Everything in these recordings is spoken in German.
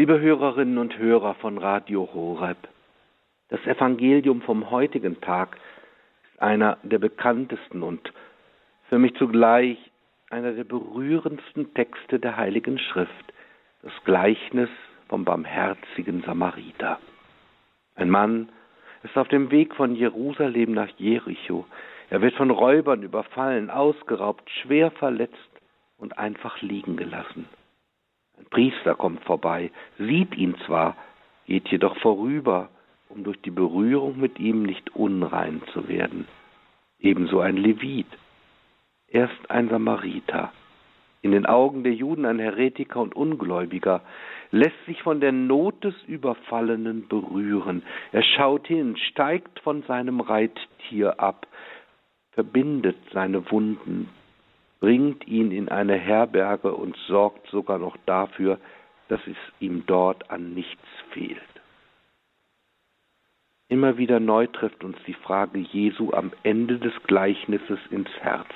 Liebe Hörerinnen und Hörer von Radio Horeb, das Evangelium vom heutigen Tag ist einer der bekanntesten und für mich zugleich einer der berührendsten Texte der Heiligen Schrift, das Gleichnis vom barmherzigen Samariter. Ein Mann ist auf dem Weg von Jerusalem nach Jericho. Er wird von Räubern überfallen, ausgeraubt, schwer verletzt und einfach liegen gelassen. Priester kommt vorbei, sieht ihn zwar, geht jedoch vorüber, um durch die Berührung mit ihm nicht unrein zu werden. Ebenso ein Levit. Erst ein Samariter. In den Augen der Juden ein Heretiker und Ungläubiger, lässt sich von der Not des Überfallenen berühren. Er schaut hin, steigt von seinem Reittier ab, verbindet seine Wunden, bringt ihn in eine Herberge und sorgt sogar noch dafür, dass es ihm dort an nichts fehlt. Immer wieder neu trifft uns die Frage Jesu am Ende des Gleichnisses ins Herz.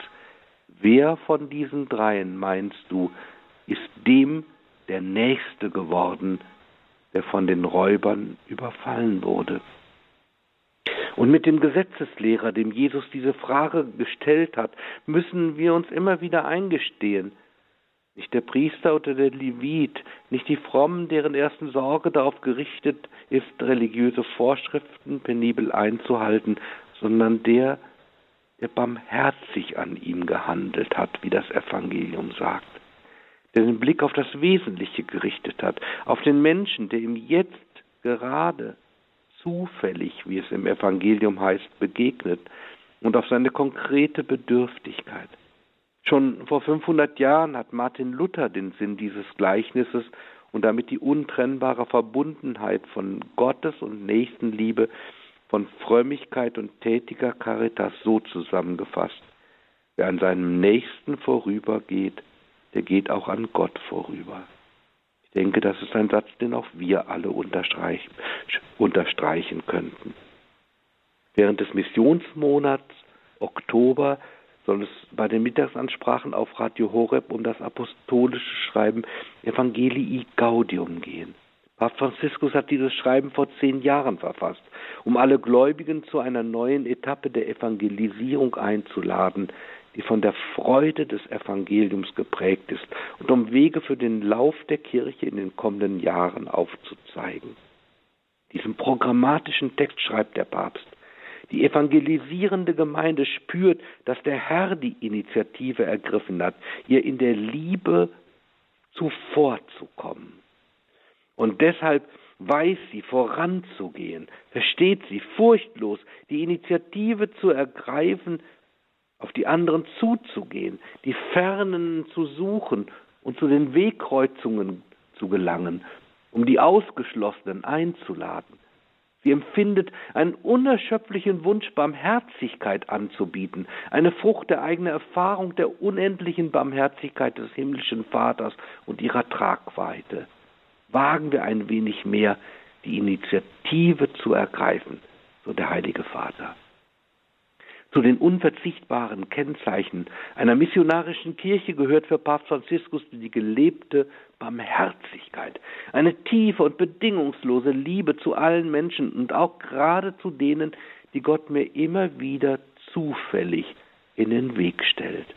Wer von diesen dreien meinst du, ist dem der Nächste geworden, der von den Räubern überfallen wurde? Und mit dem Gesetzeslehrer, dem Jesus diese Frage gestellt hat, müssen wir uns immer wieder eingestehen. Nicht der Priester oder der Levit, nicht die Frommen, deren ersten Sorge darauf gerichtet ist, religiöse Vorschriften penibel einzuhalten, sondern der, der barmherzig an ihm gehandelt hat, wie das Evangelium sagt, der den Blick auf das Wesentliche gerichtet hat, auf den Menschen, der ihm jetzt gerade zufällig, wie es im Evangelium heißt, begegnet und auf seine konkrete Bedürftigkeit. Schon vor 500 Jahren hat Martin Luther den Sinn dieses Gleichnisses und damit die untrennbare Verbundenheit von Gottes und Nächstenliebe, von Frömmigkeit und tätiger Caritas so zusammengefasst. Wer an seinem Nächsten vorübergeht, der geht auch an Gott vorüber denke, das ist ein Satz, den auch wir alle unterstreichen, unterstreichen könnten. Während des Missionsmonats Oktober soll es bei den Mittagsansprachen auf Radio Horeb um das apostolische Schreiben Evangelii Gaudium gehen. Papst Franziskus hat dieses Schreiben vor zehn Jahren verfasst, um alle Gläubigen zu einer neuen Etappe der Evangelisierung einzuladen, die von der Freude des Evangeliums geprägt ist und um Wege für den Lauf der Kirche in den kommenden Jahren aufzuzeigen. Diesen programmatischen Text schreibt der Papst. Die evangelisierende Gemeinde spürt, dass der Herr die Initiative ergriffen hat, ihr in der Liebe zuvorzukommen. Und deshalb weiß sie voranzugehen, versteht sie furchtlos die Initiative zu ergreifen, auf die anderen zuzugehen, die Fernen zu suchen und zu den Wegkreuzungen zu gelangen, um die Ausgeschlossenen einzuladen. Sie empfindet einen unerschöpflichen Wunsch, Barmherzigkeit anzubieten, eine Frucht der eigenen Erfahrung der unendlichen Barmherzigkeit des himmlischen Vaters und ihrer Tragweite. Wagen wir ein wenig mehr, die Initiative zu ergreifen, so der Heilige Vater. Zu den unverzichtbaren Kennzeichen einer missionarischen Kirche gehört für Papst Franziskus die gelebte Barmherzigkeit, eine tiefe und bedingungslose Liebe zu allen Menschen und auch gerade zu denen, die Gott mir immer wieder zufällig in den Weg stellt.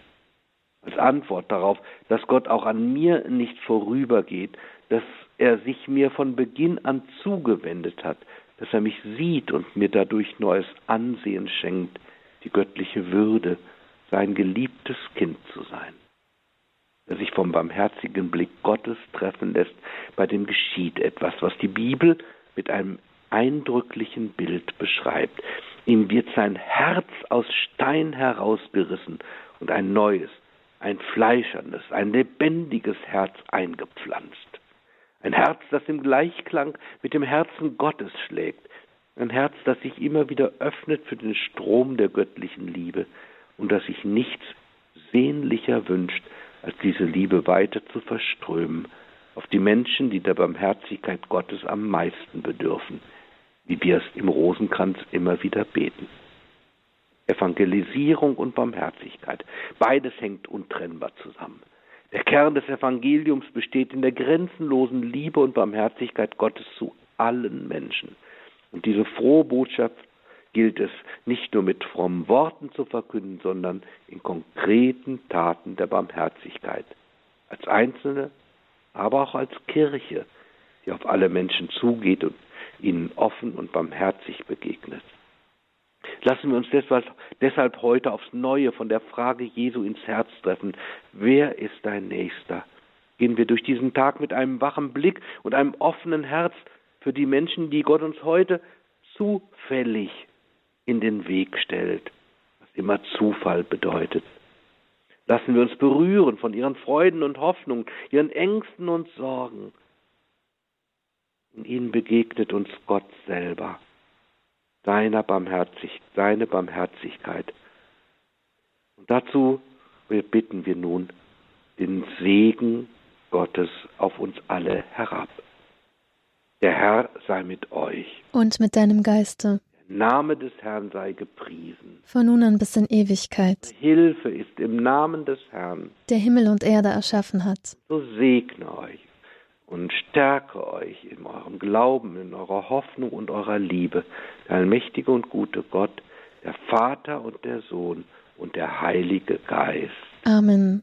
Als Antwort darauf, dass Gott auch an mir nicht vorübergeht, dass er sich mir von Beginn an zugewendet hat, dass er mich sieht und mir dadurch neues Ansehen schenkt, die göttliche Würde, sein geliebtes Kind zu sein. Wer sich vom barmherzigen Blick Gottes treffen lässt, bei dem geschieht etwas, was die Bibel mit einem eindrücklichen Bild beschreibt. Ihm wird sein Herz aus Stein herausgerissen und ein neues, ein fleischernes, ein lebendiges Herz eingepflanzt. Ein Herz, das im Gleichklang mit dem Herzen Gottes schlägt, ein Herz, das sich immer wieder öffnet für den Strom der göttlichen Liebe und das sich nichts sehnlicher wünscht, als diese Liebe weiter zu verströmen auf die Menschen, die der Barmherzigkeit Gottes am meisten bedürfen, wie wir es im Rosenkranz immer wieder beten. Evangelisierung und Barmherzigkeit, beides hängt untrennbar zusammen. Der Kern des Evangeliums besteht in der grenzenlosen Liebe und Barmherzigkeit Gottes zu allen Menschen. Und diese frohe Botschaft gilt es nicht nur mit frommen Worten zu verkünden, sondern in konkreten Taten der Barmherzigkeit. Als Einzelne, aber auch als Kirche, die auf alle Menschen zugeht und ihnen offen und barmherzig begegnet. Lassen wir uns deshalb, heute aufs Neue von der Frage Jesu ins Herz treffen. Wer ist dein Nächster? Gehen wir durch diesen Tag mit einem wachen Blick und einem offenen Herz für die Menschen, die Gott uns heute zufällig in den Weg stellt, was immer Zufall bedeutet. Lassen wir uns berühren von ihren Freuden und Hoffnungen, ihren Ängsten und Sorgen. In ihnen begegnet uns Gott selber deiner Barmherzig, deine Barmherzigkeit. Und dazu bitten wir nun den Segen Gottes auf uns alle herab. Der Herr sei mit euch. Und mit deinem Geiste. Der Name des Herrn sei gepriesen. Von nun an bis in Ewigkeit. Hilfe ist im Namen des Herrn. Der Himmel und Erde erschaffen hat. So segne euch und stärke euch in eurem Glauben, in eurer Hoffnung und eurer Liebe, der allmächtige und gute Gott, der Vater und der Sohn und der Heilige Geist. Amen.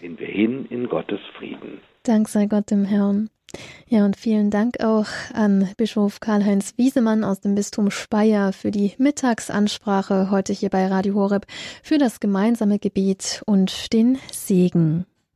Gehen wir hin in Gottes Frieden. Dank sei Gott dem Herrn. Ja, und vielen Dank auch an Bischof Karl-Heinz Wiesemann aus dem Bistum Speyer für die Mittagsansprache heute hier bei Radio Horeb, für das gemeinsame Gebet und den Segen.